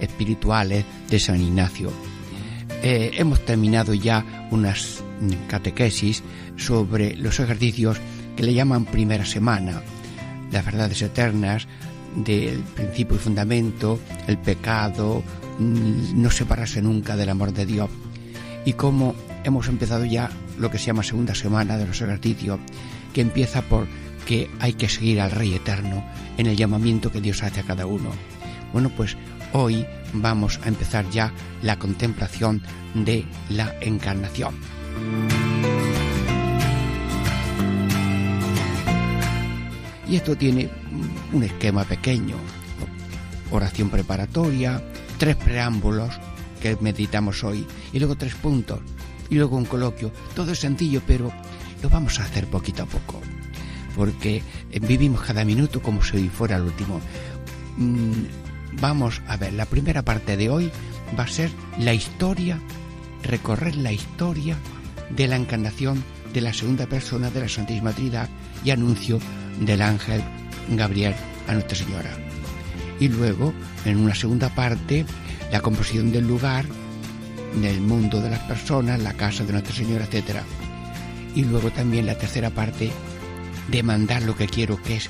espirituales de San Ignacio. Eh, hemos terminado ya unas catequesis sobre los ejercicios que le llaman primera semana, las verdades eternas del principio y fundamento, el pecado, mm, no separarse nunca del amor de Dios. Y cómo hemos empezado ya lo que se llama segunda semana de los ejercicios, que empieza por que hay que seguir al Rey Eterno en el llamamiento que Dios hace a cada uno. Bueno, pues hoy vamos a empezar ya la contemplación de la encarnación. Y esto tiene un esquema pequeño, oración preparatoria, tres preámbulos que meditamos hoy, y luego tres puntos, y luego un coloquio. Todo es sencillo, pero lo vamos a hacer poquito a poco, porque vivimos cada minuto como si fuera el último. Vamos a ver, la primera parte de hoy va a ser la historia, recorrer la historia de la encarnación de la segunda persona de la Santísima Trinidad y anuncio del ángel Gabriel a Nuestra Señora. Y luego, en una segunda parte, la composición del lugar, del mundo de las personas, la casa de Nuestra Señora, etcétera y luego también la tercera parte, demandar lo que quiero, que es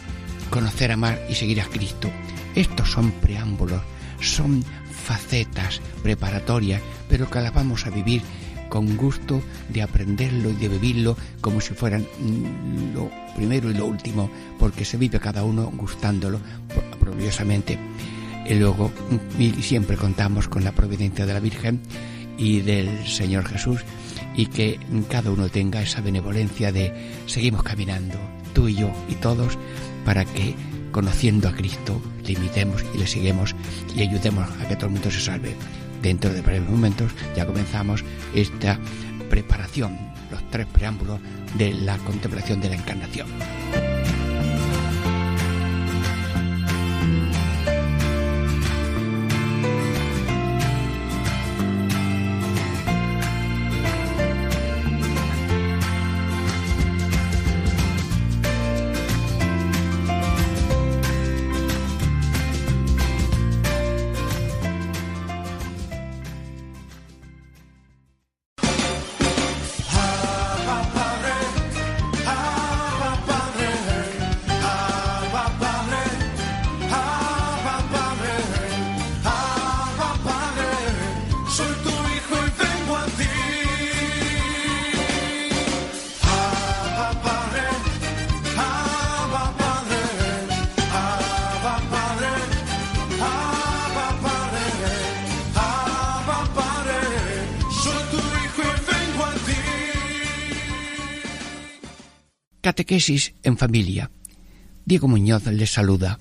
conocer, amar y seguir a Cristo. Estos son preámbulos, son facetas preparatorias, pero que las vamos a vivir con gusto de aprenderlo y de vivirlo como si fueran mm, lo primero y lo último, porque se vive cada uno gustándolo propiosamente. Y luego, y siempre contamos con la providencia de la Virgen y del Señor Jesús y que cada uno tenga esa benevolencia de seguimos caminando, tú y yo y todos, para que conociendo a Cristo le imitemos y le seguimos y ayudemos a que todo el mundo se salve. Dentro de breves momentos ya comenzamos esta preparación, los tres preámbulos de la contemplación de la encarnación. Catequesis en familia. Diego Muñoz les saluda.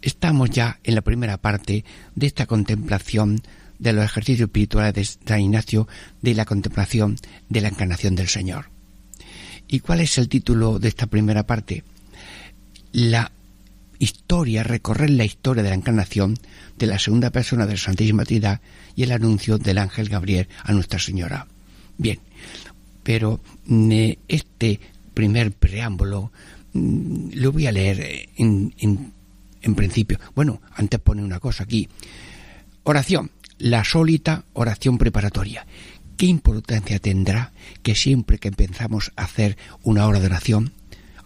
Estamos ya en la primera parte de esta contemplación de los ejercicios espirituales de San Ignacio de la contemplación de la encarnación del Señor. ¿Y cuál es el título de esta primera parte? La historia, recorrer la historia de la encarnación de la segunda persona de la Santísima Trinidad y el anuncio del ángel Gabriel a Nuestra Señora. Bien, pero mm, este primer preámbulo mm, lo voy a leer en, en, principio. Bueno, antes pone una cosa aquí. Oración, la sólita oración preparatoria. ¿Qué importancia tendrá que siempre que empezamos a hacer una hora de oración,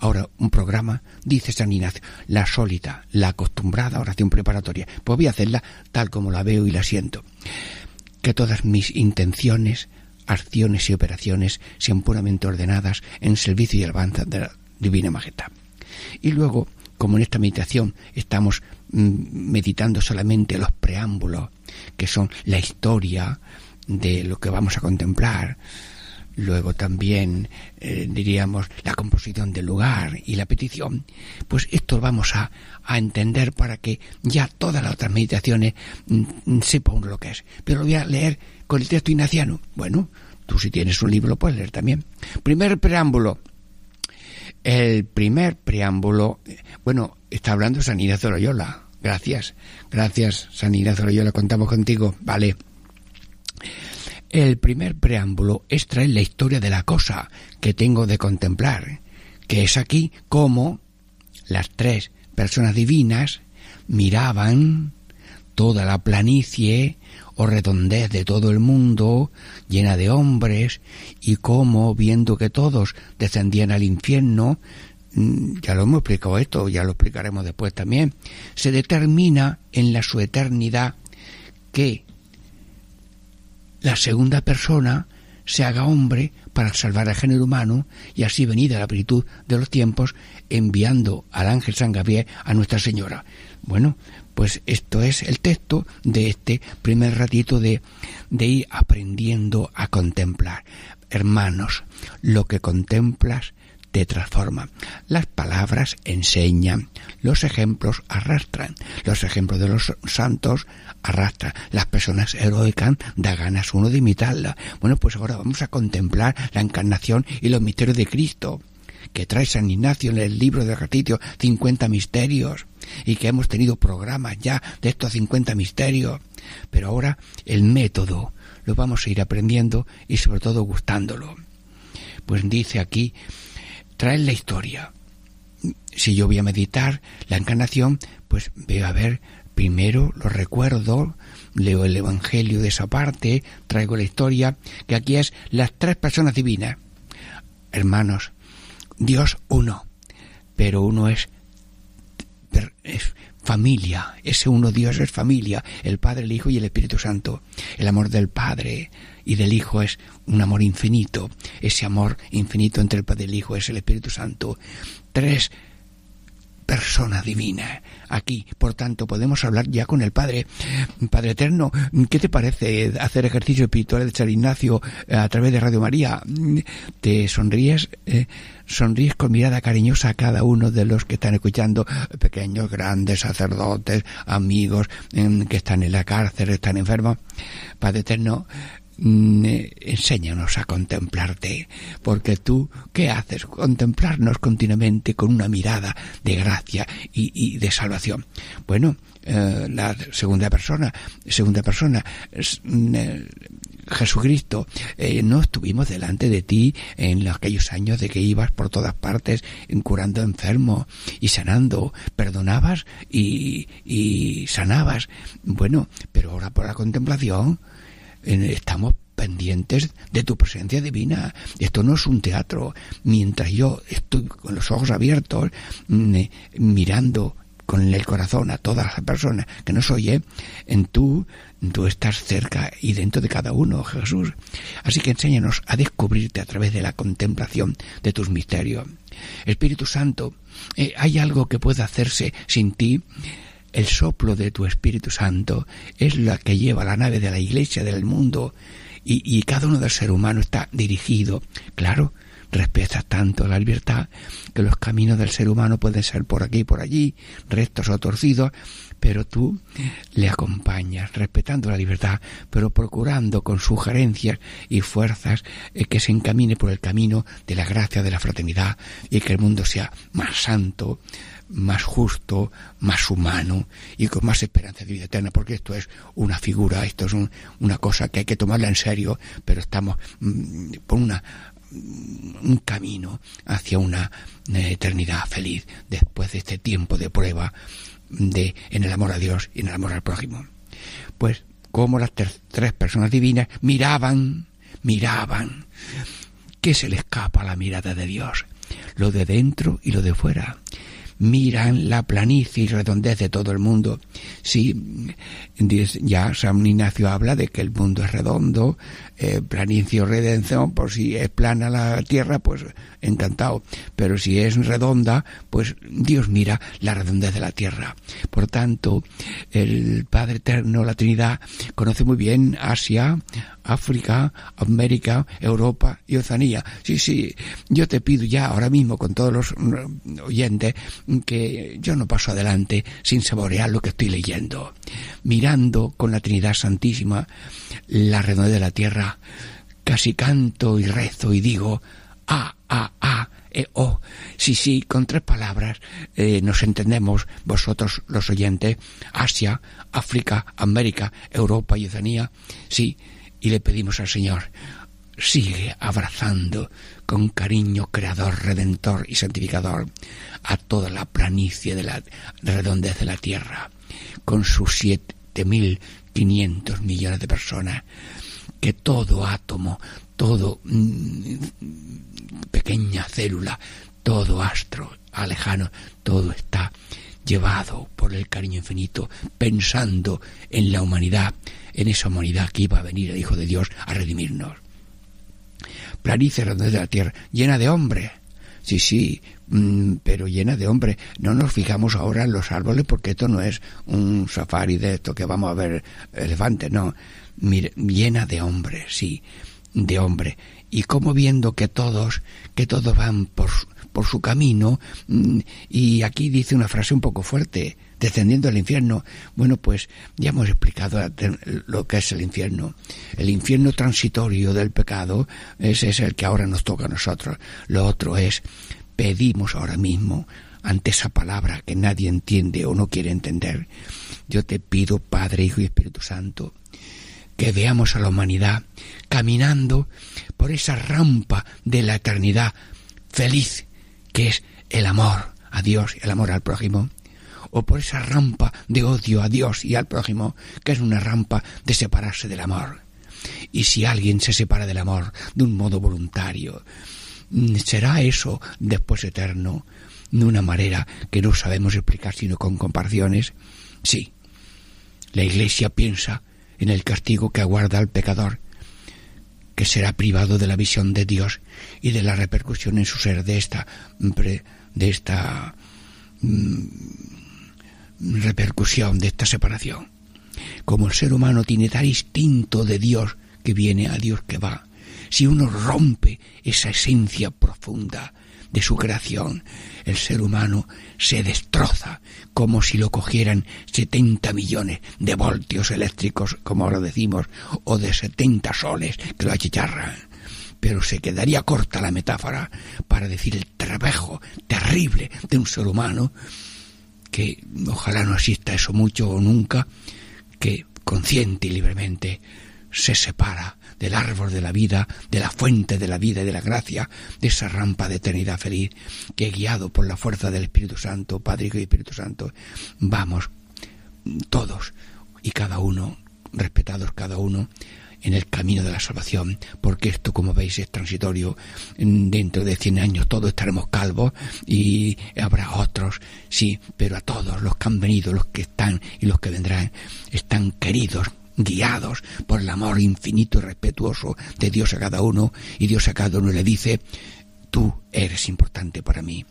ahora un programa, dice San Ignacio, la sólita, la acostumbrada oración preparatoria? Pues voy a hacerla tal como la veo y la siento. Que todas mis intenciones, acciones y operaciones sean puramente ordenadas en servicio y alabanza de la Divina Majestad. Y luego, como en esta meditación estamos mm, meditando solamente los preámbulos, que son la historia de lo que vamos a contemplar, luego también eh, diríamos la composición del lugar y la petición, pues esto vamos a, a entender para que ya todas las otras meditaciones mm, sepan lo que es. Pero lo voy a leer con el texto ignaciano. Bueno, tú si tienes un libro puedes leer también. Primer preámbulo. El primer preámbulo, bueno, está hablando San Ignacio Loyola. Gracias, gracias San Ignacio Loyola, contamos contigo. Vale. El primer preámbulo es traer la historia de la cosa que tengo de contemplar, que es aquí como las tres personas divinas miraban toda la planicie o redondez de todo el mundo, llena de hombres, y cómo, viendo que todos descendían al infierno, mm, ya lo hemos explicado esto, ya lo explicaremos después también, se determina en la su eternidad que la segunda persona se haga hombre para salvar al género humano y así venida la plenitud de los tiempos enviando al ángel San Gabriel a Nuestra Señora. Bueno, pues esto es el texto de este primer ratito de, de ir aprendiendo a contemplar. Hermanos, lo que contemplas te transforma. Las palabras enseñan, los ejemplos arrastran, los ejemplos de los santos arrastran, las personas heroicas da ganas uno de imitarla. Bueno, pues ahora vamos a contemplar la encarnación y los misterios de Cristo que trae San Ignacio en el libro de Ratitio 50 misterios y que hemos tenido programas ya de estos 50 misterios. Pero ahora el método lo vamos a ir aprendiendo y sobre todo gustándolo. Pues dice aquí traen la historia. Si yo voy a meditar la encarnación, pues veo a ver primero los recuerdos, leo el Evangelio de esa parte, traigo la historia, que aquí es las tres personas divinas. Hermanos, Dios uno, pero uno es, es familia, ese uno Dios es familia, el Padre, el Hijo y el Espíritu Santo. El amor del Padre y del Hijo es un amor infinito, ese amor infinito entre el Padre y el Hijo es el Espíritu Santo. Tres persona divina aquí. Por tanto, podemos hablar ya con el Padre. Padre Eterno, ¿qué te parece hacer ejercicio espiritual de San Ignacio eh, a través de Radio María? ¿Te sonríes? Eh, sonríes con mirada cariñosa a cada uno de los que están escuchando, pequeños, grandes, sacerdotes, amigos que están en la cárcel, están enfermos. Padre Eterno, enséñanos a contemplarte, porque tú, ¿qué haces? Contemplarnos continuamente con una mirada de gracia y, de salvación. Bueno, eh, la segunda persona, segunda persona, mm, eh, Jesucristo, no estuvimos delante de ti en aquellos años de que ibas por todas partes curando enfermos y sanando, perdonabas y sanabas. Bueno, pero ahora por la contemplación, estamos pendientes de tu presencia divina. Esto no es un teatro. Mientras yo estoy con los ojos abiertos, mm, eh, mirando con el corazón a todas las personas que nos oye, en tú, tú estás cerca y dentro de cada uno, Jesús. Así que enséñanos a descubrirte a través de la contemplación de tus misterios. Espíritu Santo, eh, ¿hay algo que pueda hacerse sin ti? El soplo de tu Espíritu Santo es la que lleva la nave de la Iglesia del mundo y, cada uno del ser humano está dirigido, claro, respeta tanto la libertad que los caminos del ser humano pueden ser por aquí y por allí, rectos o torcidos, pero tú le acompañas, respetando la libertad, pero procurando con sugerencias y fuerzas eh, que se encamine por el camino de la gracia, de la fraternidad y que el mundo sea más santo, más justo, más humano y con más esperanza de vida eterna, porque esto es una figura, esto es una cosa que hay que tomarla en serio, pero estamos mm, por una mm, un camino hacia una eternidad feliz después de este tiempo de prueba de en el amor a Dios y en el amor al prójimo. Pues como las tres personas divinas miraban, miraban, ¿qué se le escapa a la mirada de Dios? Lo de dentro y lo de fuera miran la planicie y redondez de todo el mundo. Sí, ya San Ignacio habla de que el mundo es redondo, eh, planicie o redención, por si es plana la tierra, pues encantado. Pero si es redonda, pues Dios mira la redondez de la tierra. Por tanto, el Padre Eterno, la Trinidad, conoce muy bien Asia, África, América, Europa y Oceanía. Sí, sí, yo te pido ya ahora mismo con todos los mm, oyentes que yo no paso adelante sin saborear lo que estoy leyendo, mirando con la Trinidad Santísima la redondez de la tierra, casi canto y rezo y digo, ah, ah, ah, eh, oh, sí, sí, con tres palabras eh, nos entendemos vosotros los oyentes, Asia, África, América, Europa y Oceanía, sí, y le pedimos al Señor, sigue abrazando con cariño creador, redentor y santificador a toda la planicie de la redondez de la tierra, con sus siete mil quinientos millones de personas, que todo átomo, todo mm, pequeña célula, todo astro alejano, todo está llevado por el cariño infinito, pensando en la humanidad, en esa humanidad que iba a venir el Hijo de Dios a redimirnos. Planicie de la tierra, llena de hombres. Sí, sí, mm, pero llena de hombres. No nos fijamos ahora en los árboles porque esto no es un safari de esto que vamos a ver elefantes, no. Llena de hombres, sí, de hombres. Y como viendo que todos, que todos van por, por su camino, mm, y aquí dice una frase un poco fuerte, descendiendo al infierno. Bueno, pues ya hemos explicado lo que es el infierno. El infierno transitorio del pecado, ese es el que ahora nos toca a nosotros. Lo otro es, pedimos ahora mismo, ante esa palabra que nadie entiende o no quiere entender, yo te pido, Padre, Hijo y Espíritu Santo, que veamos a la humanidad caminando por esa rampa de la eternidad feliz que es el amor a Dios y el amor al prójimo, o por esa rampa de odio a Dios y al prójimo, que es una rampa de separarse del amor. Y si alguien se separa del amor de un modo voluntario, ¿será eso después eterno de una manera que no sabemos explicar sino con comparaciones? Sí. La Iglesia piensa en el castigo que aguarda al pecador, que será privado de la visión de Dios y de la repercusión en su ser de esta de esta mm, repercusión de esta separación. Como el ser humano tiene tal instinto de Dios que viene a Dios que va, si uno rompe esa esencia profunda de su creación, el ser humano se destroza como si lo cogieran 70 millones de voltios eléctricos, como ahora decimos, o de 70 soles que lo achicharran. Pero se quedaría corta la metáfora para decir el trabajo terrible de un ser humano que ojalá no exista eso mucho o nunca, que consciente y libremente se separa del árbol de la vida, de la fuente de la vida y de la gracia, de esa rampa de eternidad feliz, que guiado por la fuerza del Espíritu Santo, Padre y Espíritu Santo, vamos todos y cada uno, respetados cada uno, en el camino de la salvación, porque esto, como veis, es transitorio. Dentro de cien años todos estaremos calvos y habrá otros, sí, pero a todos los que han venido, los que están y los que vendrán, están queridos guiados por el amor infinito y respetuoso de Dios a cada uno, y Dios a cada uno le dice, tú eres importante para mí,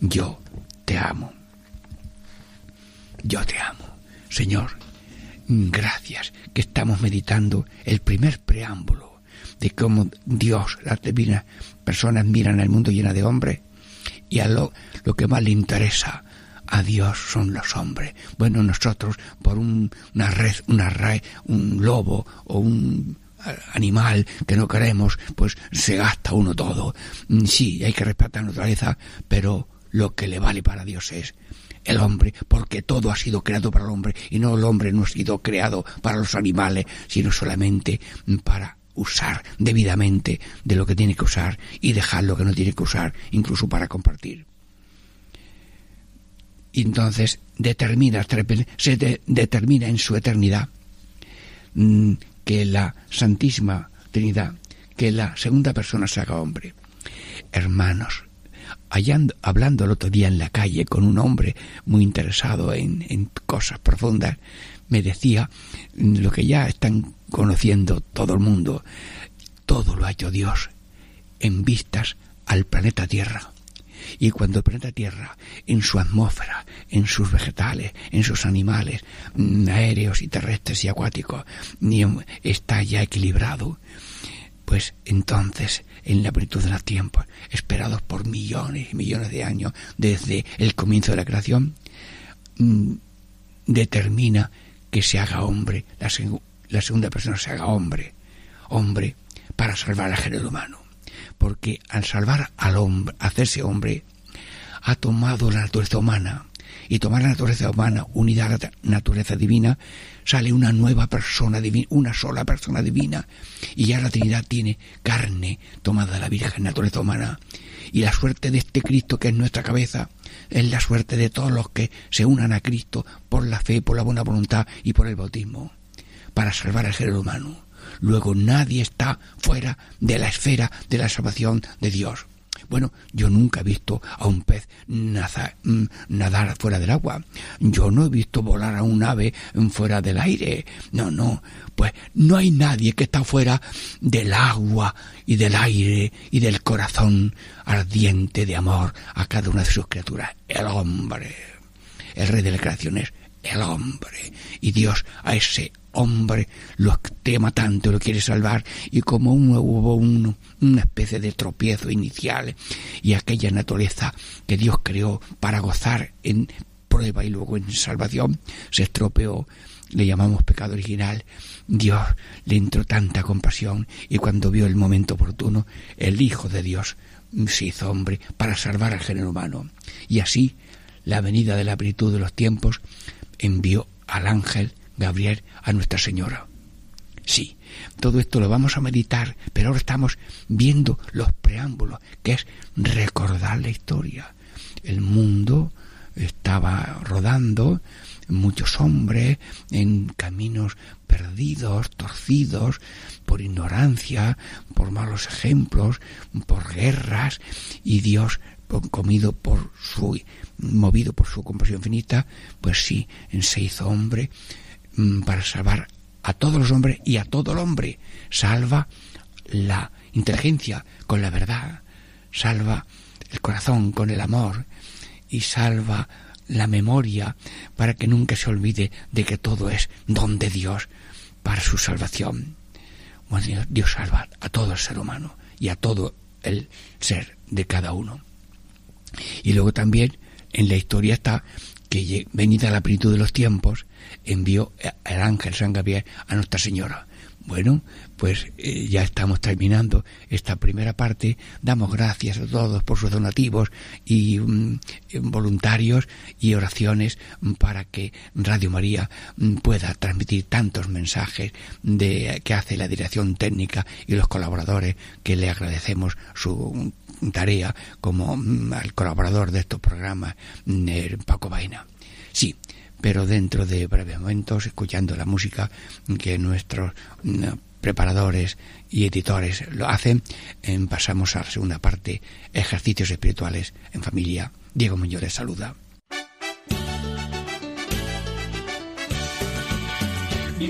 yo te amo, yo te amo, Señor, gracias que estamos meditando el primer preámbulo de cómo Dios, las divinas personas miran al mundo lleno de hombres y a lo, lo que más le interesa a Dios son los hombres. Bueno, nosotros por una red, una red, un lobo o un animal que no queremos, pues se gasta uno todo. Mm, sí, hay que respetar la naturaleza, pero lo que le vale para Dios es el hombre, porque todo ha sido creado para el hombre y no el hombre no ha sido creado para los animales, sino solamente para usar debidamente de lo que tiene que usar y dejar lo que no tiene que usar, incluso para compartir. Y entonces determina, se determina en su eternidad mm, que la Santísima Trinidad, que la segunda persona se haga hombre. Hermanos, hablando el otro día en la calle con un hombre muy interesado en, en cosas profundas, me decía lo que ya están conociendo todo el mundo, todo lo ha hecho Dios en vistas al planeta Tierra. Y cuando el planeta Tierra, en su atmósfera, en sus vegetales, en sus animales, mm, aéreos y terrestres y acuáticos, está ya equilibrado, pues entonces, en la plenitud de los tiempos, esperados por millones y millones de años desde el comienzo de la creación, mm, determina que se haga hombre, la, la segunda persona se haga hombre, hombre para salvar al género humano. Porque al salvar al hombre, hacerse hombre, ha tomado la naturaleza humana. Y tomar la naturaleza humana unida a la naturaleza divina, sale una nueva persona divina, una sola persona divina. Y ya la Trinidad tiene carne tomada de la Virgen, naturaleza humana. Y la suerte de este Cristo que es nuestra cabeza es la suerte de todos los que se unan a Cristo por la fe, por la buena voluntad y por el bautismo, para salvar al género humano. Luego nadie está fuera de la esfera de la salvación de Dios. Bueno, yo nunca he visto a un pez mm, nadar fuera del agua. Yo no he visto volar a un ave fuera del aire. No, no. Pues no hay nadie que está fuera del agua y del aire y del corazón ardiente de amor a cada una de sus criaturas. El hombre. El rey de la creación es el hombre. Y Dios a ese hombre lo tema tanto, lo quiere salvar, y como hubo una especie de tropiezo inicial, y aquella naturaleza que Dios creó para gozar en prueba y luego en salvación, se estropeó, le llamamos pecado original, Dios le entró tanta compasión, y cuando vio el momento oportuno, el Hijo de Dios se hizo hombre para salvar al género humano. Y así, la venida de la plenitud de los tiempos envió al ángel Gabriel a Nuestra Señora. Sí, todo esto lo vamos a meditar, pero ahora estamos viendo los preámbulos, que es recordar la historia. El mundo estaba rodando, muchos hombres en caminos perdidos, torcidos, por ignorancia, por malos ejemplos, por guerras, y Dios, comido por su, movido por su compasión infinita, pues sí, se hizo hombre, para salvar a todos los hombres y a todo el hombre. Salva la inteligencia con la verdad, salva el corazón con el amor y salva la memoria para que nunca se olvide de que todo es don de Dios para su salvación. Bueno, Dios salva a todo el ser humano y a todo el ser de cada uno. Y luego también en la historia está que venida la plenitud de los tiempos, envió el ángel San Gabriel a Nuestra Señora. Bueno, pues eh, ya estamos terminando esta primera parte. Damos gracias a todos por sus donativos y mm, voluntarios y oraciones para que Radio María mm, pueda transmitir tantos mensajes de, que hace la dirección técnica y los colaboradores que le agradecemos su tarea como mm, al colaborador de estos programas, Paco Vaina. Sí, pero dentro de breves momentos, escuchando la música que nuestros mm, preparadores y editores lo hacen, em, pasamos a la segunda parte, ejercicios espirituales en familia. Diego Muñoz saluda. Mi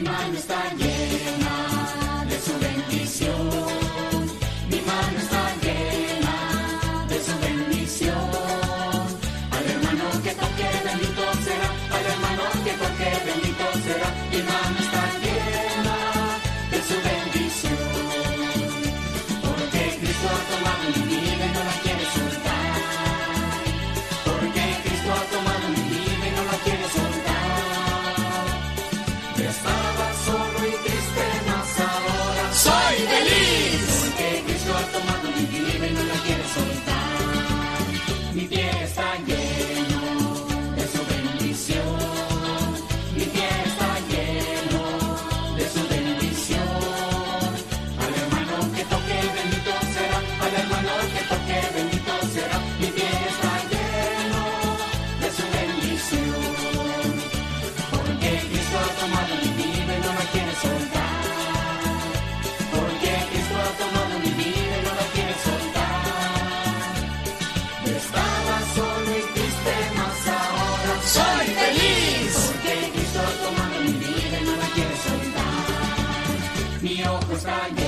Costa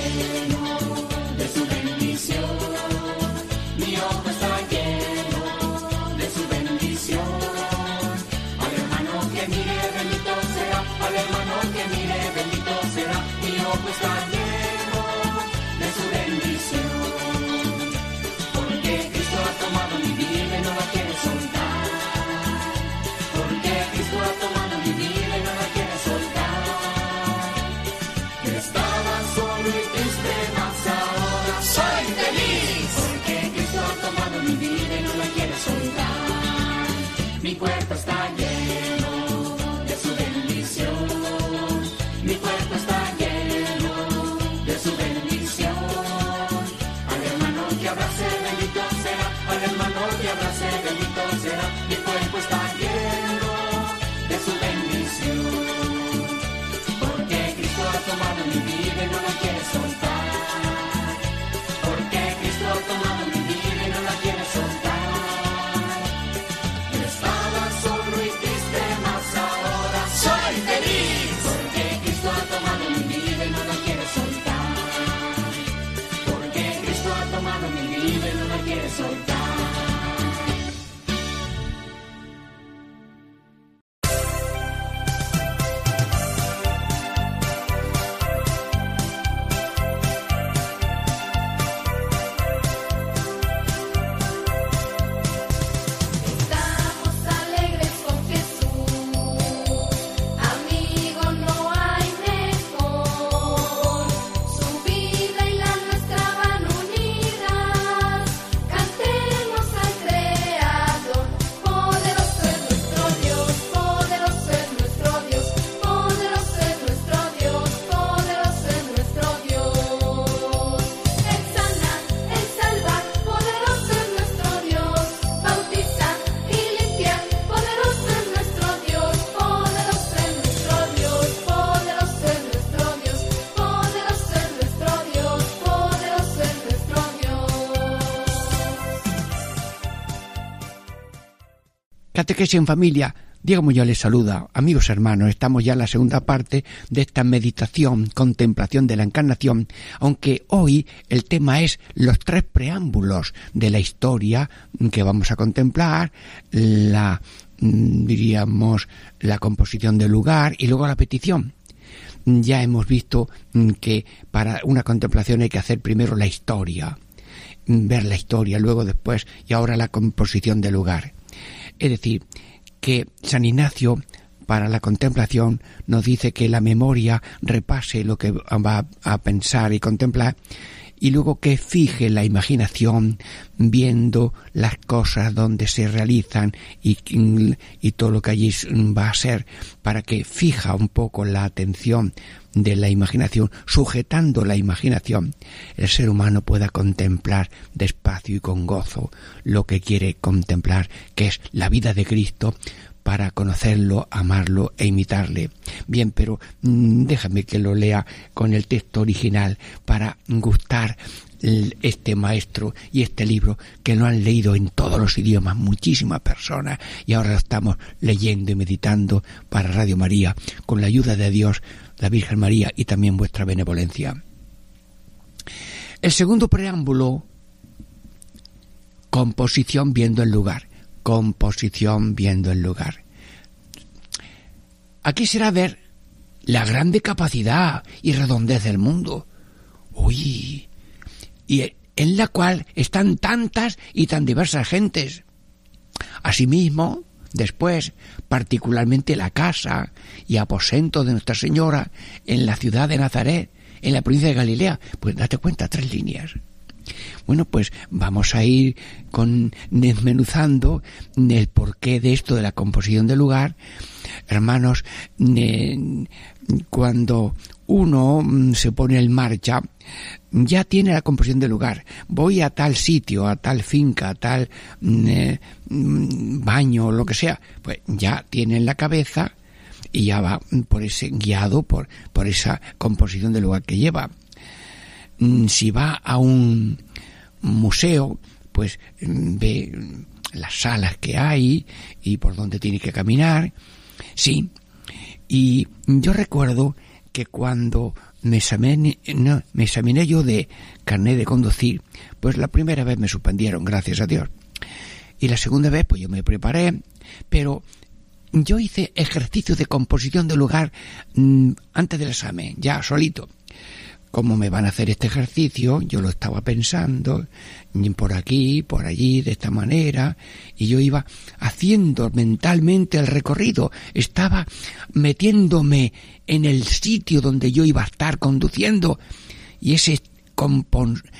Catequesis en familia. Diego Muñoz les saluda. Amigos hermanos, estamos ya en la segunda parte de esta meditación, contemplación de la encarnación, aunque hoy el tema es los tres preámbulos de la historia que vamos a contemplar, la mm, diríamos la composición del lugar y luego la petición. Ya hemos visto mm, que para una contemplación hay que hacer primero la historia, mm, ver la historia, luego después y ahora la composición del lugar. Es decir, que San Ignacio para la contemplación nos dice que la memoria repase lo que va a pensar y contemplar y luego que fije la imaginación viendo las cosas donde se realizan y, y, todo lo que allí va a ser para que fija un poco la atención de la imaginación, sujetando la imaginación, el ser humano pueda contemplar despacio y con gozo lo que quiere contemplar, que es la vida de Cristo, para conocerlo, amarlo e imitarle. Bien, pero mm, déjame que lo lea con el texto original para gustar este maestro y este libro que lo han leído en todos los idiomas muchísimas personas y ahora lo estamos leyendo y meditando para Radio María con la ayuda de Dios la Virgen María y también vuestra benevolencia. El segundo preámbulo, composición viendo el lugar, composición viendo el lugar. Aquí será ver la grande capacidad y redondez del mundo. Uy, y en la cual están tantas y tan diversas gentes. Asimismo, Después, particularmente la casa y aposento de Nuestra Señora en la ciudad de Nazaret, en la provincia de Galilea. Pues date cuenta, tres líneas. Bueno, pues vamos a ir con desmenuzando el porqué de esto de la composición del lugar. Hermanos, cuando uno mm, se pone en marcha, ya tiene la composición del lugar. Voy a tal sitio, a tal finca, a tal mm, eh, mm, baño, lo que sea, pues ya tiene en la cabeza y ya va por ese guiado por, por esa composición del lugar que lleva. Si va a un museo, pues ve las salas que hay y por dónde tiene que caminar. Sí. Y yo recuerdo que cuando me examiné, yo de carnet de conducir, pues la primera vez me suspendieron, gracias a Dios. Y la segunda vez, pues yo me preparé, pero yo hice ejercicio de composición de lugar mm, antes del examen, ya solito cómo me van a hacer este ejercicio, yo lo estaba pensando, por aquí, por allí, de esta manera, y yo iba haciendo mentalmente el recorrido, estaba metiéndome en el sitio donde yo iba a estar conduciendo, y ese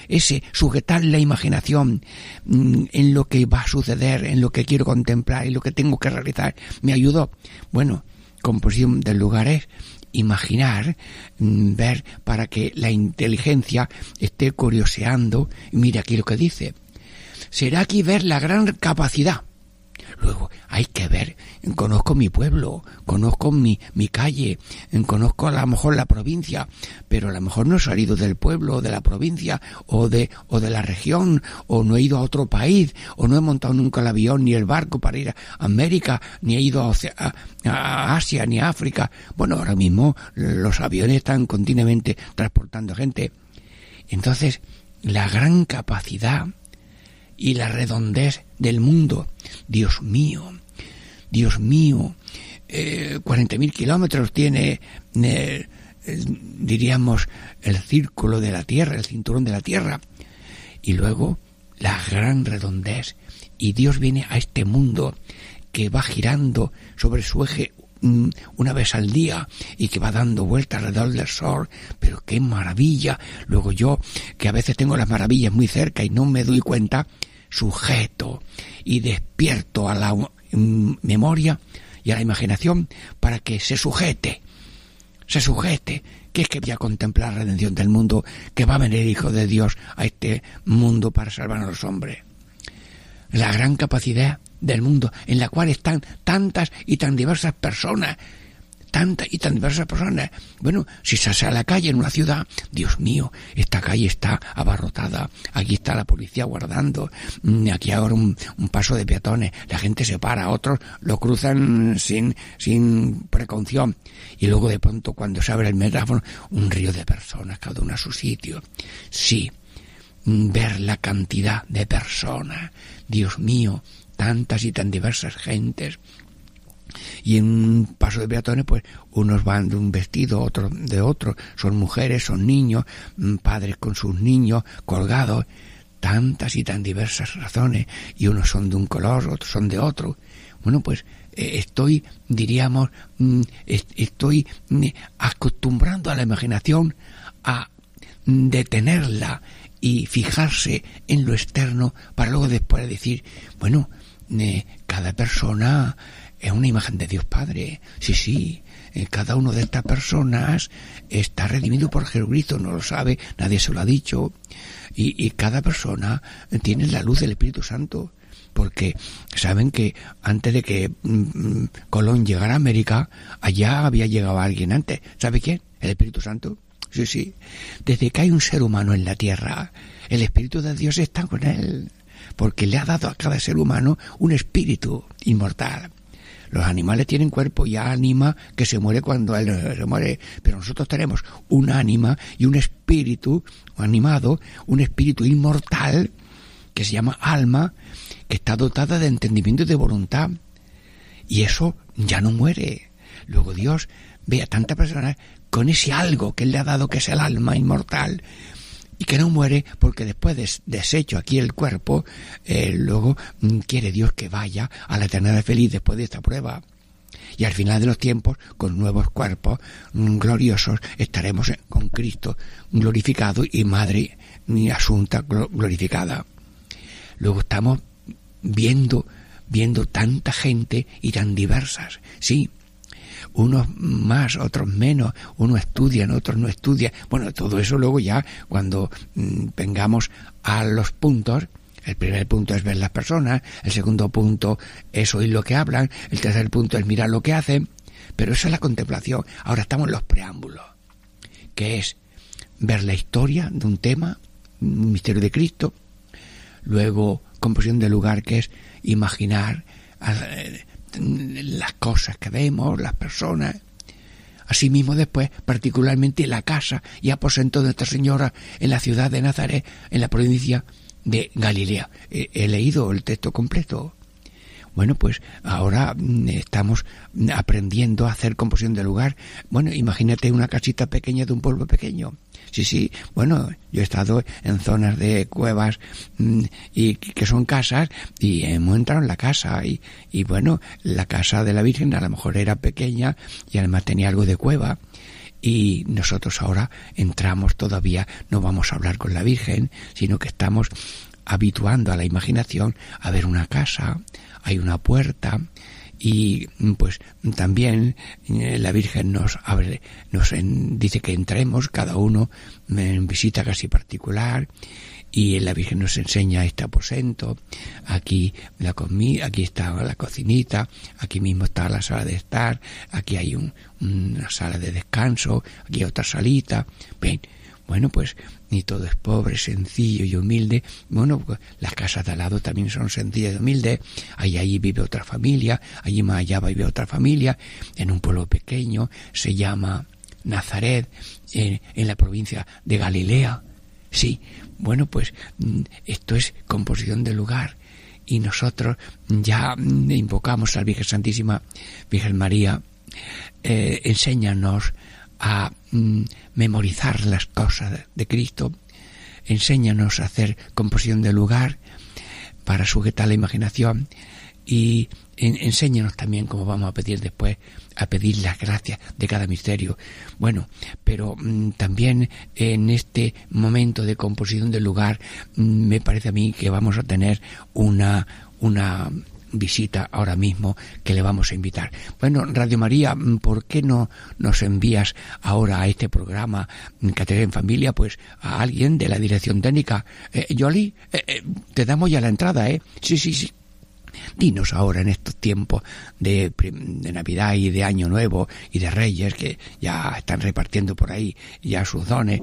ese sujetar la imaginación mm, en lo que va a suceder, en lo que quiero contemplar, en lo que tengo que realizar, me ayudó. Bueno, composición del lugar es imaginar, mm, ver para que la inteligencia esté curioseando. Mira aquí lo que dice. Será aquí ver la gran capacidad Luego hay que ver, conozco mi pueblo, conozco mi, mi calle, conozco a lo mejor la provincia, pero a lo mejor no he salido del pueblo, de la provincia, o de, o de la región, o no he ido a otro país, o no he montado nunca el avión ni el barco para ir a América, ni he ido a, a Asia ni a África. Bueno, ahora mismo los aviones están continuamente transportando gente. Entonces, la gran capacidad y la redondez del mundo. Dios mío, Dios mío, eh, 40.000 kilómetros tiene, eh, diríamos, el círculo de la Tierra, el cinturón de la Tierra. Y luego la gran redondez. Y Dios viene a este mundo que va girando sobre su eje mm, una vez al día y que va dando vueltas alrededor del sol, pero qué maravilla. Luego yo, que a veces tengo las maravillas muy cerca y no me doy cuenta, sujeto y despierto a la memoria y a la imaginación para que se sujete, se sujete, que es que voy a contemplar la redención del mundo, que va a venir el Hijo de Dios a este mundo para salvar a los hombres. La gran capacidad del mundo, en la cual están tantas y tan diversas personas, tantas y tan diversas personas. Bueno, si se sale a la calle en una ciudad, Dios mío, esta calle está abarrotada, aquí está la policía guardando, mm, aquí ahora un, un paso de peatones, la gente se para, otros lo cruzan sin, sin precaución. Y luego de pronto cuando se abre el megáfono, un río de personas, cada uno a su sitio. Sí, mm, ver la cantidad de personas, Dios mío, tantas y tan diversas gentes. Y en un paso de peatones, pues unos van de un vestido, otros de otro, son mujeres, son niños, mm, padres con sus niños colgados, tantas y tan diversas razones, y unos son de un color, otros son de otro. Bueno, pues eh, estoy, diríamos, mm, estoy mm, acostumbrando a la imaginación a detenerla y fijarse en lo externo para luego después decir, bueno, cada persona es una imagen de Dios Padre. Sí, sí. Eh, cada una de estas personas está redimido por Jesucristo, no lo sabe, nadie se lo ha dicho. Y, cada persona tiene la luz del Espíritu Santo. Porque saben que antes de que mm, mm, Colón llegara a América, allá había llegado alguien antes. ¿Sabe quién? El Espíritu Santo. Sí, sí. Desde que hay un ser humano en la tierra, el Espíritu de Dios está con él porque le ha dado a cada ser humano un espíritu inmortal. Los animales tienen cuerpo y ánima que se muere cuando él se muere, pero nosotros tenemos un ánima y un espíritu animado, un espíritu inmortal que se llama alma, que está dotada de entendimiento y de voluntad. Y eso ya no muere. Luego Dios ve a tantas personas con ese algo que Él le ha dado, que es el alma inmortal, y que no muere porque después de deshecho aquí el cuerpo, eh, luego mm, quiere Dios que vaya a la eternidad feliz después de esta prueba. Y al final de los tiempos, con nuevos cuerpos mm, gloriosos, estaremos con Cristo glorificado y Madre ni Asunta glorificada. Luego estamos viendo, viendo tanta gente y tan diversas. Sí, unos más, otros menos, unos estudian, otros no estudian. Bueno, todo eso luego ya cuando mm, vengamos a los puntos, el primer punto es ver las personas, el segundo punto es oír lo que hablan, el tercer punto es mirar lo que hacen, pero esa es la contemplación. Ahora estamos en los preámbulos, que es ver la historia de un tema, un misterio de Cristo, luego composición de lugar, que es imaginar eh, las cosas que vemos, las personas. Asimismo después, particularmente la casa y aposento de Nuestra Señora en la ciudad de Nazaret, en la provincia de Galilea. He, leído el texto completo. Bueno, pues ahora mm, estamos aprendiendo a hacer composición de lugar. Bueno, imagínate una casita pequeña de un pueblo pequeño. Sí, sí, bueno, yo he estado en zonas de cuevas mm, y que son casas y hemos entrado en la casa y, y bueno, la casa de la Virgen a lo mejor era pequeña y además tenía algo de cueva y nosotros ahora entramos todavía, no vamos a hablar con la Virgen, sino que estamos habituando a la imaginación a ver una casa, hay una puerta, y pues también eh, la Virgen nos abre, nos dice que entremos cada uno en visita casi particular y la Virgen nos enseña este aposento, aquí la comida, aquí está la cocinita, aquí mismo está la sala de estar, aquí hay una sala de descanso, aquí hay otra salita, ven, bueno, pues ni todo es pobre, sencillo y humilde. Bueno, pues, las casas de al lado también son sencillas y humildes. Ahí, allí vive otra familia, allí más allá vive otra familia, en un pueblo pequeño, se llama Nazaret, en, la provincia de Galilea. Sí, bueno, pues mm, esto es composición del lugar y nosotros ya mm, invocamos a la Virgen Santísima, Virgen María, eh, enséñanos a mm, memorizar las cosas de Cristo, enséñanos a hacer composición del lugar para sujetar la imaginación y enséñanos también, como vamos a pedir después, a pedir las gracias de cada misterio. Bueno, pero mm, también en este momento de composición del lugar mm, me parece a mí que vamos a tener una una visita ahora mismo que le vamos a invitar. Bueno, Radio María, mm, ¿por qué no nos envías ahora a este programa Catedral en Familia? Pues a alguien de la dirección técnica. Eh, Yoli, eh, eh, te damos ya la entrada, ¿eh? Sí, sí, sí. Dinos ahora en estos tiempos de, Navidad y de Año Nuevo y de Reyes que ya están repartiendo por ahí ya sus dones,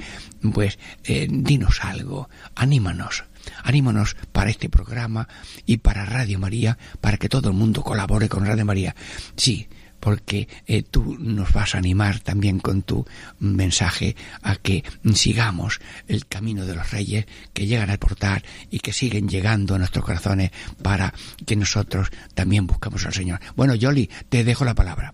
pues eh, dinos algo, anímanos, anímanos para este programa y para Radio María, para que todo el mundo colabore con Radio María. Sí, porque eh, tú nos vas a animar también con tu mensaje a que sigamos el camino de los reyes que llegan a portar y que siguen llegando a nuestros corazones para que nosotros también buscamos al Señor. Bueno, Yoli, te dejo la palabra.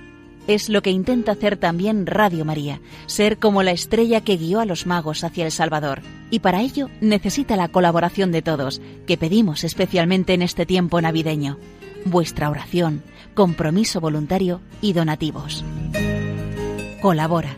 Es lo que intenta hacer también Radio María, ser como la estrella que guió a los magos hacia el Salvador. Y para ello necesita la colaboración de todos, que pedimos especialmente en este tiempo navideño. Vuestra oración, compromiso voluntario y donativos. Colabora.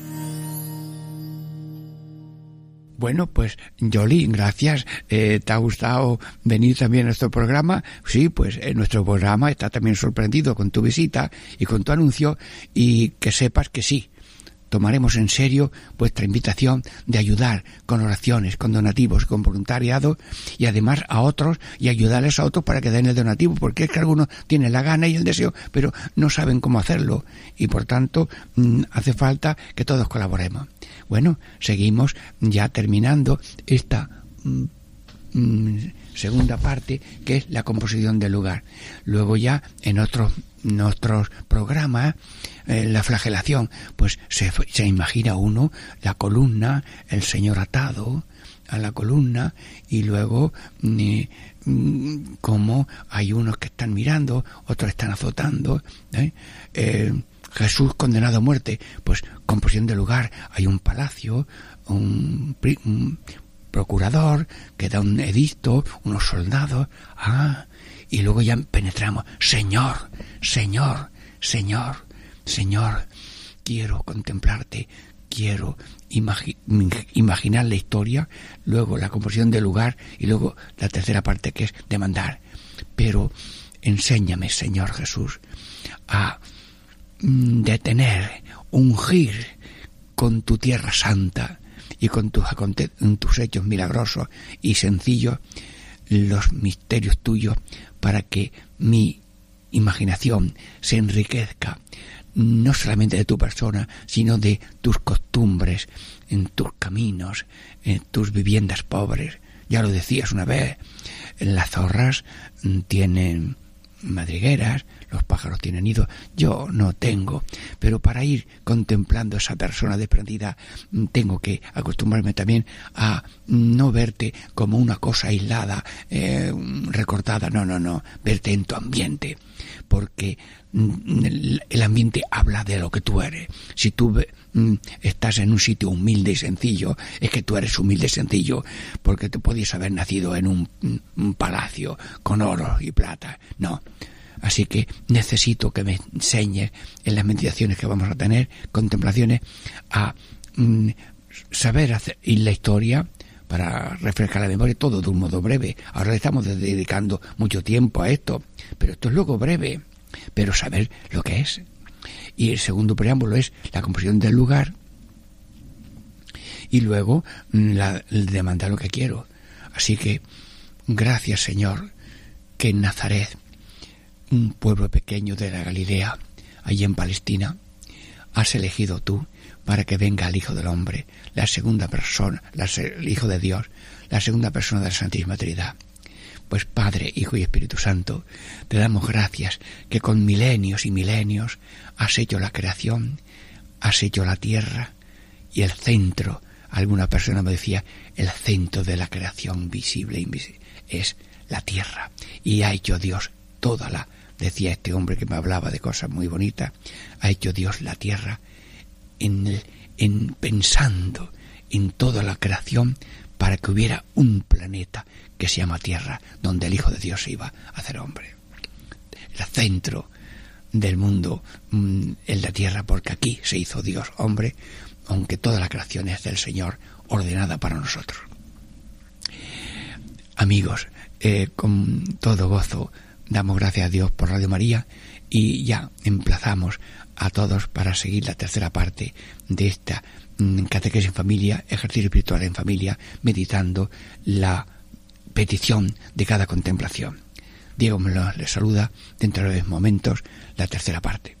Bueno, pues Yoli, gracias. Eh, ¿Te ha gustado venir también a nuestro programa? Sí, pues en nuestro programa está también sorprendido con tu visita y con tu anuncio y que sepas que sí, tomaremos en serio vuestra invitación de ayudar con oraciones, con donativos, con voluntariado y además a otros y ayudarles a otros para que den el donativo, porque es que algunos tienen la gana y el deseo, pero no saben cómo hacerlo y por tanto mm, hace falta que todos colaboremos. Bueno, seguimos ya terminando esta mm, mm, segunda parte que es la composición del lugar. Luego ya en otros, otros programas, eh, la flagelación, pues se, se imagina uno la columna, el señor atado a la columna y luego mm, como hay unos que están mirando, otros están azotando. ¿eh? eh Jesús condenado a muerte, pues composición de lugar, hay un palacio, un, procurador que da un edicto, unos soldados, ah, y luego ya penetramos, Señor, Señor, Señor, Señor, quiero contemplarte, quiero imaginar la historia, luego la composición del lugar y luego la tercera parte que es demandar. Pero enséñame, Señor Jesús, a Mm, de tener, ungir con tu tierra santa y con tus, hechos milagrosos y sencillos los misterios tuyos para que mi imaginación se enriquezca no solamente de tu persona, sino de tus costumbres, en tus caminos, en tus viviendas pobres. Ya lo decías una vez, las zorras tienen madrigueras, los pájaros tienen nido, yo no tengo, pero para ir contemplando a esa persona desprendida mm, tengo que acostumbrarme también a no verte como una cosa aislada, eh, recortada, no, no, no, verte en tu ambiente, porque mm, el ambiente habla de lo que tú eres. Si tú mm, estás en un sitio humilde y sencillo, es que tú eres humilde y sencillo, porque te podías haber nacido en un palacio con oro y plata. No, Así que necesito que me enseñes en las meditaciones que vamos a tener, contemplaciones, a mm, saber hacer y la historia para refrescar la memoria, todo de un modo breve. Ahora le estamos dedicando mucho tiempo a esto, pero esto es luego breve, pero saber lo que es. Y el segundo preámbulo es la composición del lugar y luego mm, la, demandar lo que quiero. Así que, gracias Señor, que en Nazaret un pueblo pequeño de la Galilea, allí en Palestina, has elegido tú para que venga el Hijo del Hombre, la segunda persona, el Hijo de Dios, la segunda persona de la Santísima Trinidad. Pues Padre, Hijo y Espíritu Santo, te damos gracias que con milenios y milenios has hecho la creación, has hecho la tierra y el centro, alguna persona me decía, el centro de la creación visible e invisible es la tierra. Y ha hecho Dios toda la decía este hombre que me hablaba de cosas muy bonitas, ha hecho Dios la tierra en, en pensando en toda la creación para que hubiera un planeta que se llama Tierra, donde el Hijo de Dios iba a hacer hombre. El centro del mundo mm, en la Tierra, porque aquí se hizo Dios hombre, aunque toda la creación es del Señor, ordenada para nosotros. Amigos, eh, con todo gozo Damos gracias a Dios por Radio María y ya emplazamos a todos para seguir la tercera parte de esta mm, catequesis en familia, ejercicio espiritual en familia, meditando la petición de cada contemplación. Diego me lo, le saluda dentro de momentos la tercera parte.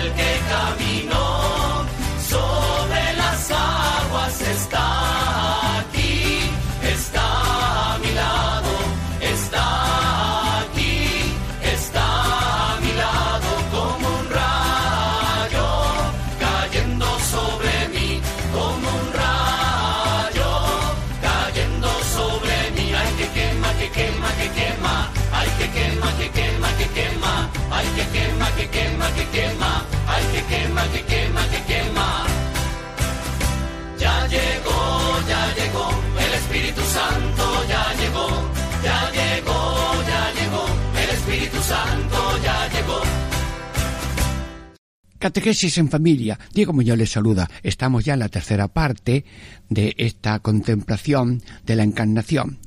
Catequesis en familia. Diego Muñoz les saluda. Estamos ya en la tercera parte de esta contemplación de la encarnación.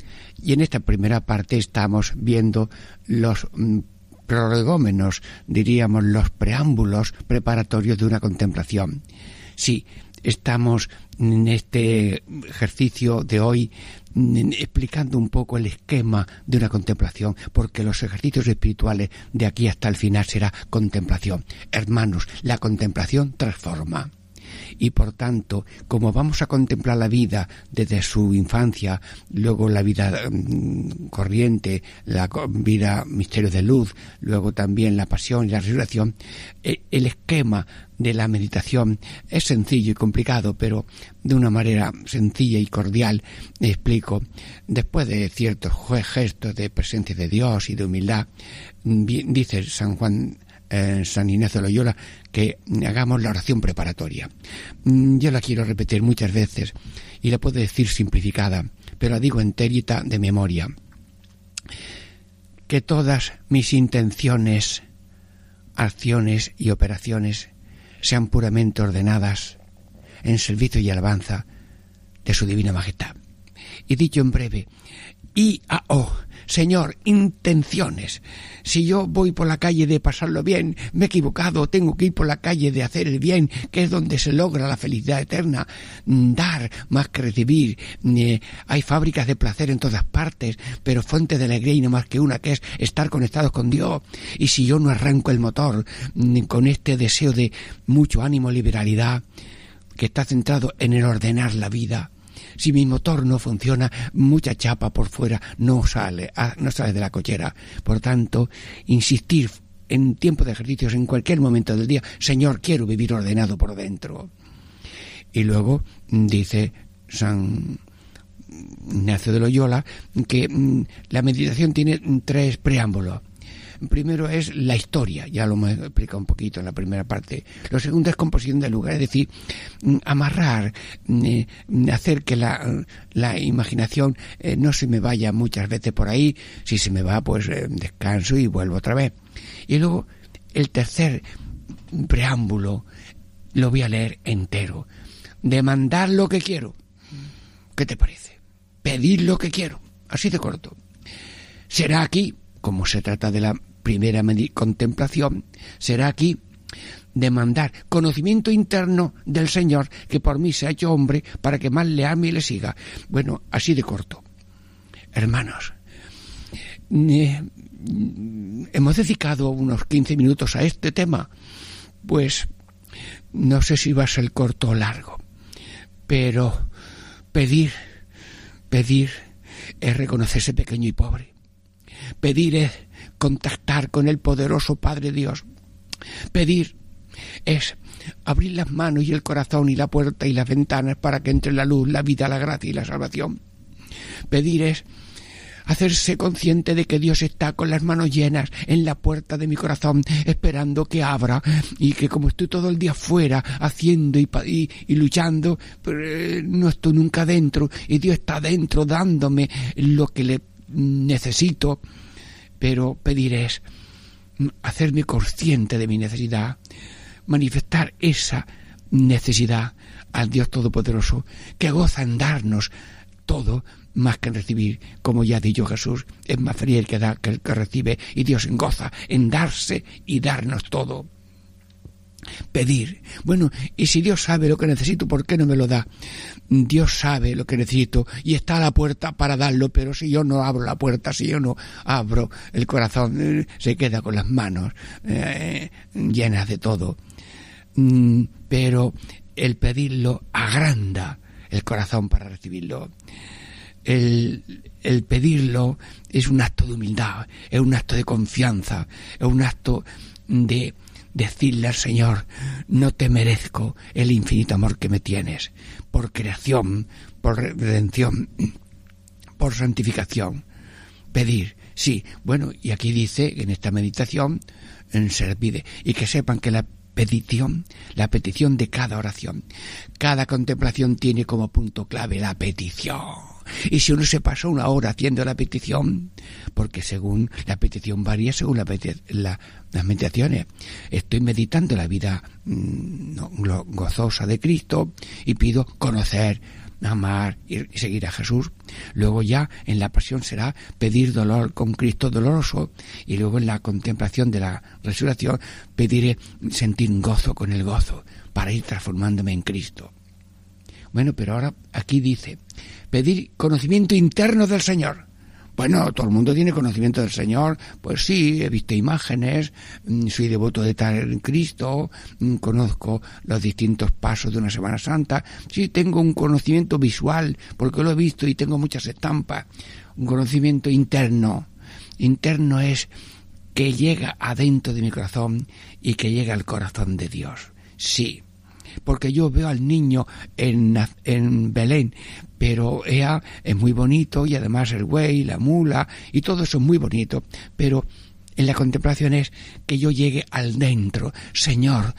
Y en esta primera parte estamos viendo los mm, prolegómenos, diríamos los preámbulos preparatorios de una contemplación. Sí, estamos en este ejercicio de hoy explicando un poco el esquema de una contemplación, porque los ejercicios espirituales de aquí hasta el final será contemplación. Hermanos, la contemplación transforma y por tanto, como vamos a contemplar la vida desde su infancia, luego la vida mm, corriente, la vida misterio de luz, luego también la pasión y la resurrección, e, el esquema de la meditación es sencillo y complicado, pero de una manera sencilla y cordial explico. Después de ciertos gestos de presencia de Dios y de humildad, dice San Juan eh, San Ignacio de Loyola que hagamos la oración preparatoria. Mm, yo la quiero repetir muchas veces y la puedo decir simplificada, pero la digo entérita de memoria. Que todas mis intenciones, acciones y operaciones sean puramente ordenadas en servicio y alabanza de su divina majestad. Y dicho en breve, I-A-O, Señor, intenciones. Si yo voy por la calle de pasarlo bien, me he equivocado, tengo que ir por la calle de hacer el bien, que es donde se logra la felicidad eterna. Dar más que recibir. Eh, hay fábricas de placer en todas partes, pero fuente de alegría y no más que una, que es estar conectados con Dios. Y si yo no arranco el motor mm, con este deseo de mucho ánimo, liberalidad, que está centrado en el ordenar la vida, si mi motor no funciona, mucha chapa por fuera no sale, ah, no sale de la cochera. Por tanto, insistir en tiempo de ejercicios en cualquier momento del día, Señor, quiero vivir ordenado por dentro. Y luego dice San Ignacio de Loyola que mm, la meditación tiene tres preámbulos. Primero es la historia, ya lo hemos explicado un poquito en la primera parte. Lo segundo es composición del lugar, es decir, mm, amarrar, mm, eh, hacer que la, imaginación eh, no se me vaya muchas veces por ahí. Si se me va, pues eh, descanso y vuelvo otra vez. Y luego, el tercer preámbulo lo voy a leer entero. Demandar lo que quiero. ¿Qué te parece? Pedir lo que quiero. Así de corto. Será aquí como se trata de la primera contemplación, será aquí demandar conocimiento interno del Señor que por mí se ha hecho hombre para que más le ame y le siga. Bueno, así de corto. Hermanos, hemos dedicado unos 15 minutos a este tema. Pues no sé si va a ser corto o largo, pero pedir, pedir es reconocerse pequeño y pobre Pedir es contactar con el poderoso Padre Dios. Pedir es abrir las manos y el corazón y la puerta y las ventanas para que entre la luz, la vida, la gracia y la salvación. Pedir es hacerse consciente de que Dios está con las manos llenas en la puerta de mi corazón, esperando que abra, y que como estoy todo el día fuera, haciendo y, y, luchando, eh, no estoy nunca dentro, y Dios está dentro dándome lo que le necesito, pero pedir es hacerme consciente de mi necesidad, manifestar esa necesidad al Dios Todopoderoso, que goza en darnos todo más que en recibir, como ya ha dicho Jesús, es más frío el que da que el que recibe, y Dios goza en darse y darnos todo pedir. Bueno, y si Dios sabe lo que necesito, ¿por qué no me lo da? Dios sabe lo que necesito y está a la puerta para darlo, pero si yo no abro la puerta, si yo no abro el corazón, eh, se queda con las manos eh, llenas de todo. Mm, pero el pedirlo agranda el corazón para recibirlo. El, el pedirlo es un acto de humildad, es un acto de confianza, es un acto de decirle al Señor, no te merezco el infinito amor que me tienes, por creación, por redención, por santificación. Pedir, sí, bueno, y aquí dice en esta meditación, en se pide, y que sepan que la petición, la petición de cada oración, cada contemplación tiene como punto clave la petición y si uno se pasa una hora haciendo la petición, porque según la petición varía según la, las meditaciones, estoy meditando la vida mm, gozosa de Cristo y pido conocer, amar y, seguir a Jesús. Luego ya en la pasión será pedir dolor con Cristo doloroso y luego en la contemplación de la resurrección pediré sentir gozo con el gozo para ir transformándome en Cristo. Bueno, pero ahora aquí dice, pedir conocimiento interno del Señor. Bueno, todo el mundo tiene conocimiento del Señor. Pues sí, he visto imágenes, mm, soy devoto de tal en Cristo, mm, conozco los distintos pasos de una Semana Santa. Sí, tengo un conocimiento visual, porque lo he visto y tengo muchas estampas. Un conocimiento interno. Interno es que llega adentro de mi corazón y que llega al corazón de Dios. Sí, porque yo veo al niño en, en Belén, pero ella es muy bonito y además el güey, la mula y todo eso es muy bonito, pero en la contemplación es que yo llegue al dentro. Señor,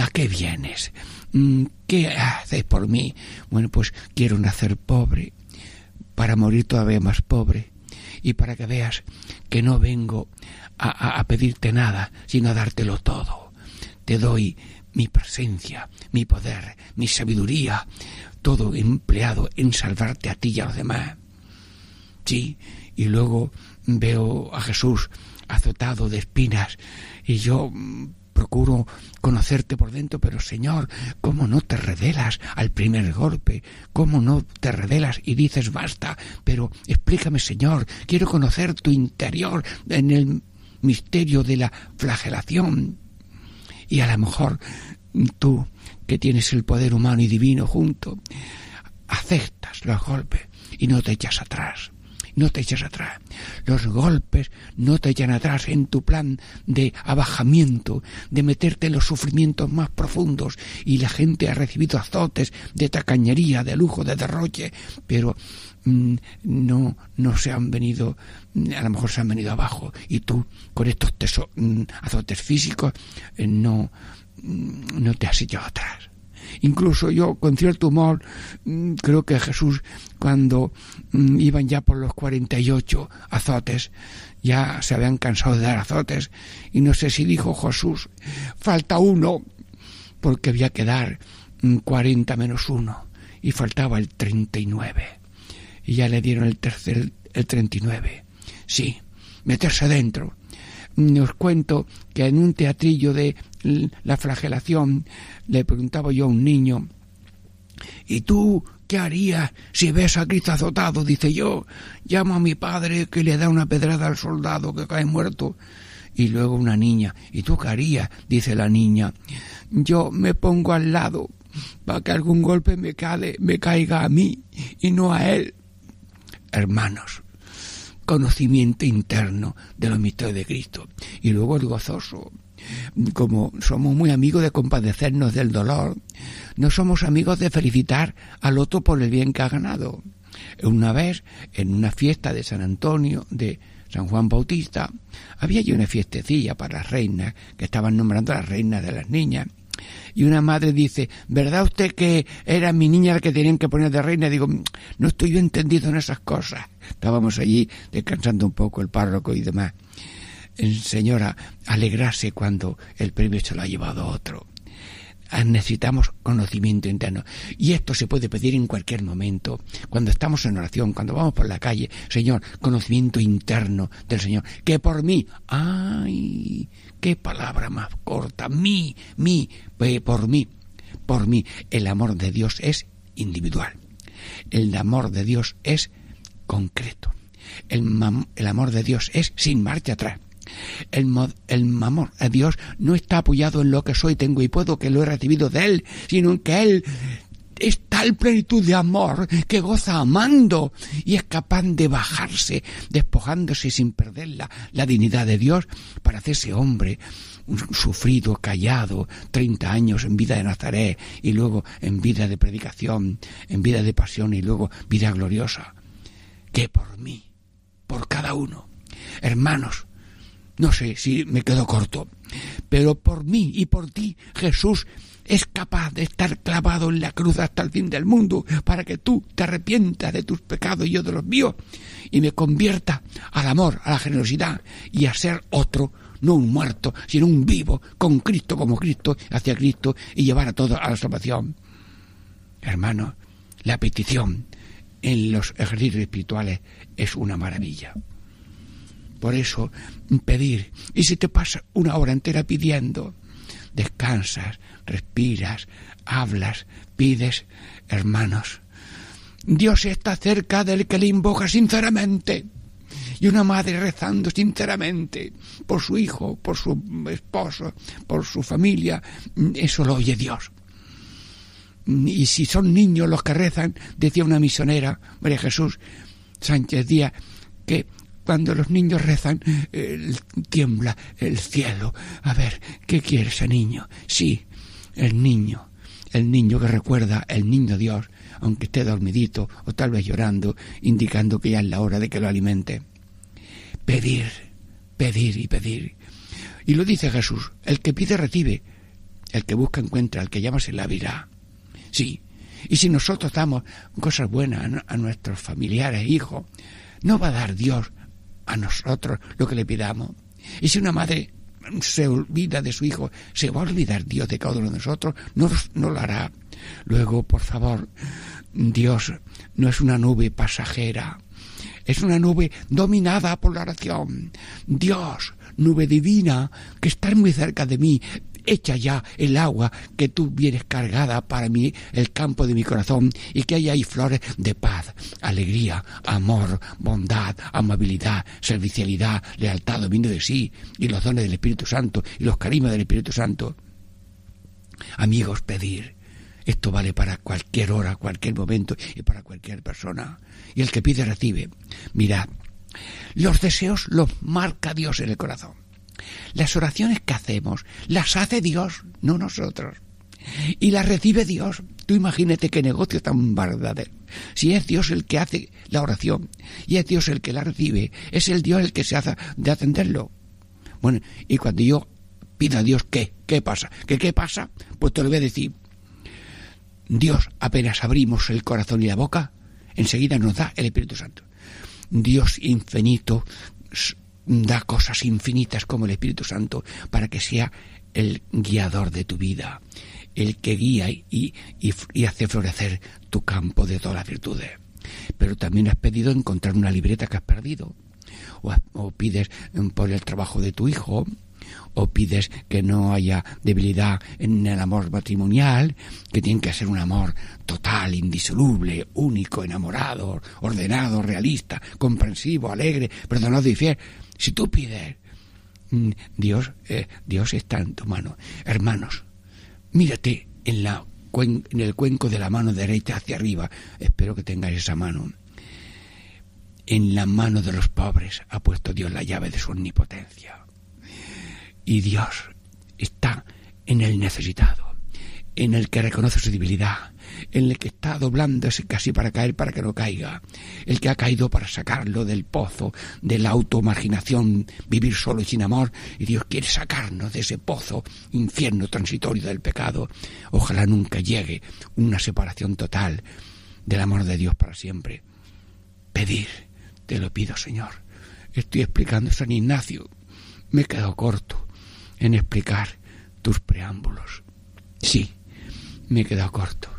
¿a qué vienes? Mm, ¿Qué haces por mí? Bueno, pues quiero nacer pobre para morir todavía más pobre y para que veas que no vengo a, a pedirte nada, sino a dártelo todo. Te doy mi presencia, mi poder, mi sabiduría, todo empleado en salvarte a ti y a los demás. Sí, y luego veo a Jesús azotado de espinas y yo mm, procuro conocerte por dentro, pero Señor, ¿cómo no te revelas al primer golpe? ¿Cómo no te revelas y dices basta? Pero explícame, Señor, quiero conocer tu interior en el misterio de la flagelación. Y a lo mejor tú, que tienes el poder humano y divino junto, aceptas los golpes y no te echas atrás no te eches atrás. Los golpes no te echan atrás en tu plan de abajamiento, de meterte en los sufrimientos más profundos. Y la gente ha recibido azotes de tacañería, de lujo, de derroche, pero mm, no, no se han venido, a lo mejor se han venido abajo. Y tú, con estos mm, azotes físicos, eh, no, mm, no te has echado atrás. Incluso yo, con cierto humor, mm, creo que Jesús, cuando mm, iban ya por los 48 azotes, ya se habían cansado de dar azotes, y no sé si dijo Jesús, falta uno, porque había que dar 40 mm, menos uno, y faltaba el 39. Y ya le dieron el tercer, el 39. Sí, meterse dentro. Os cuento que en un teatrillo de la flagelación, le preguntaba yo a un niño, ¿y tú qué harías si ves a Cristo azotado? Dice yo, llamo a mi padre que le da una pedrada al soldado que cae muerto. Y luego una niña, ¿y tú qué harías? Dice la niña, yo me pongo al lado para que algún golpe me, me caiga a mí y no a él. Hermanos, conocimiento interno de los misterios de Cristo. Y luego el gozoso como somos muy amigos de compadecernos del dolor, no somos amigos de felicitar al otro por el bien que ha ganado. Una vez, en una fiesta de San Antonio, de San Juan Bautista, había allí una fiestecilla para las reinas, que estaban nombrando a las reinas de las niñas. Y una madre dice, ¿verdad usted que era mi niña la que tenían que poner de reina? Digo, no estoy yo entendido en esas cosas. Estábamos allí descansando un poco el párroco y demás señora, alegrarse cuando el premio se lo ha llevado otro. Ah, necesitamos conocimiento interno. Y esto se puede pedir en cualquier momento. Cuando estamos en oración, cuando vamos por la calle, Señor, conocimiento interno del Señor. Que por mí, ay, qué palabra más corta, mí, mí, por mí, por mí. El amor de Dios es individual. El amor de Dios es concreto. El, el amor de Dios es sin marcha atrás. El, el amor a Dios no está apoyado en lo que soy, tengo y puedo, que lo he recibido de Él, sino en que Él es tal plenitud de amor que goza amando y es capaz de bajarse, despojándose sin perder la, la dignidad de Dios para hacerse hombre, sufrido, callado, treinta años en vida de Nazaret y luego en vida de predicación, en vida de pasión y luego vida gloriosa. Que por mí, por cada uno. Hermanos, no sé si me quedo corto, pero por mí y por ti Jesús es capaz de estar clavado en la cruz hasta el fin del mundo para que tú te arrepientas de tus pecados y yo de los míos y me convierta al amor, a la generosidad y a ser otro, no un muerto, sino un vivo, con Cristo como Cristo, hacia Cristo y llevar a todos a la salvación. Hermano, la petición en los ejercicios espirituales es una maravilla. Por eso, pedir. Y si te pasas una hora entera pidiendo, descansas, respiras, hablas, pides, hermanos. Dios está cerca del que le invoca sinceramente. Y una madre rezando sinceramente por su hijo, por su esposo, por su familia, eso lo oye Dios. Y si son niños los que rezan, decía una misionera, María Jesús Sánchez Díaz, que cuando los niños rezan, tiembla el cielo. A ver, ¿qué quiere ese niño? Sí, el niño, el niño que recuerda el niño Dios, aunque esté dormidito o tal vez llorando, indicando que ya es la hora de que lo alimente. Pedir, pedir y pedir. Y lo dice Jesús, el que pide recibe, el que busca encuentra, el que llama se la abrirá. Sí, y si nosotros damos cosas buenas a, nuestros familiares, hijos, no va a dar Dios a nosotros lo que le pidamos. Y si una madre se olvida de su hijo, se va a olvidar Dios de cada uno de nosotros, no, no lo hará. Luego, por favor, Dios no es una nube pasajera Es una nube dominada por la oración. Dios, nube divina, que estás muy cerca de mí, echa ya el agua que tú vienes cargada para mí, el campo de mi corazón, y que haya ahí flores de paz, alegría, amor, bondad, amabilidad, servicialidad, lealtad, dominio de sí, y los dones del Espíritu Santo, y los carismas del Espíritu Santo. Amigos, pedir. Esto vale para cualquier hora, cualquier momento y para cualquier persona. Y el que pide recibe. Mirad, los deseos los marca Dios en el corazón. Las oraciones que hacemos las hace Dios, no nosotros. Y las recibe Dios. Tú imagínate qué negocio tan verdadero. Si es Dios el que hace la oración y es Dios el que la recibe, es el Dios el que se hace de atenderlo. Bueno, y cuando yo pido a Dios qué, ¿qué pasa? ¿Qué pasa? Pues te lo voy a decir. Dios, apenas abrimos el corazón y la boca, enseguida nos da el Espíritu Santo. Dios infinito da cosas infinitas como el Espíritu Santo para que sea el guiador de tu vida, el que guía y, hace florecer tu campo de todas las virtudes. Pero también has pedido encontrar una libreta que has perdido, o, o pides por el trabajo de tu hijo, o pides que no haya debilidad en el amor matrimonial, que tiene que ser un amor total, indisoluble, único, enamorado, ordenado, realista, comprensivo, alegre, perdonado y fiel. Si tú pides, mm, Dios, eh, Dios está en tu mano. Hermanos, mírate en, en el cuenco de la mano derecha hacia arriba. Espero que tengáis esa mano. En la mano de los pobres ha puesto Dios la llave de su omnipotencia. Y Dios está en el necesitado, en el que reconoce su debilidad, en el que está doblándose casi para caer para que no caiga, el que ha caído para sacarlo del pozo de la automarginación, vivir solo y sin amor, y Dios quiere sacarnos de ese pozo, infierno transitorio del pecado. Ojalá nunca llegue una separación total del amor de Dios para siempre. Pedir, te lo pido, Señor. Estoy explicando San Ignacio. Me he quedado corto en explicar tus preámbulos. Sí, me he quedado corto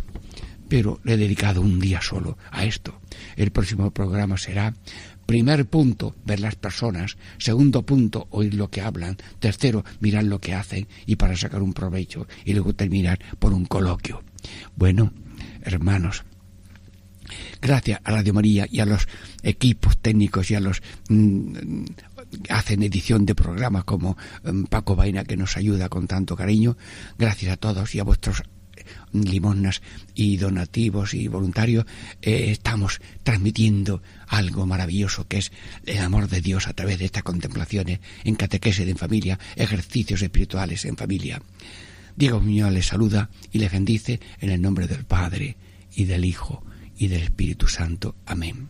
pero le he dedicado un día solo a esto. El próximo programa será primer punto, ver las personas, segundo punto, oír lo que hablan, tercero, mirar lo que hacen y para sacar un provecho y luego terminar por un coloquio. Bueno, hermanos, gracias a Radio María y a los equipos técnicos y a los mm, hacen edición de programas como mm, Paco Vaina que nos ayuda con tanto cariño. Gracias a todos y a vuestros limosnas y donativos y voluntarios, eh, estamos transmitiendo algo maravilloso que es el amor de Dios a través de estas contemplaciones en catequesis en familia, ejercicios espirituales en familia. Diego Muñoz les saluda y les bendice en el nombre del Padre y del Hijo y del Espíritu Santo. Amén.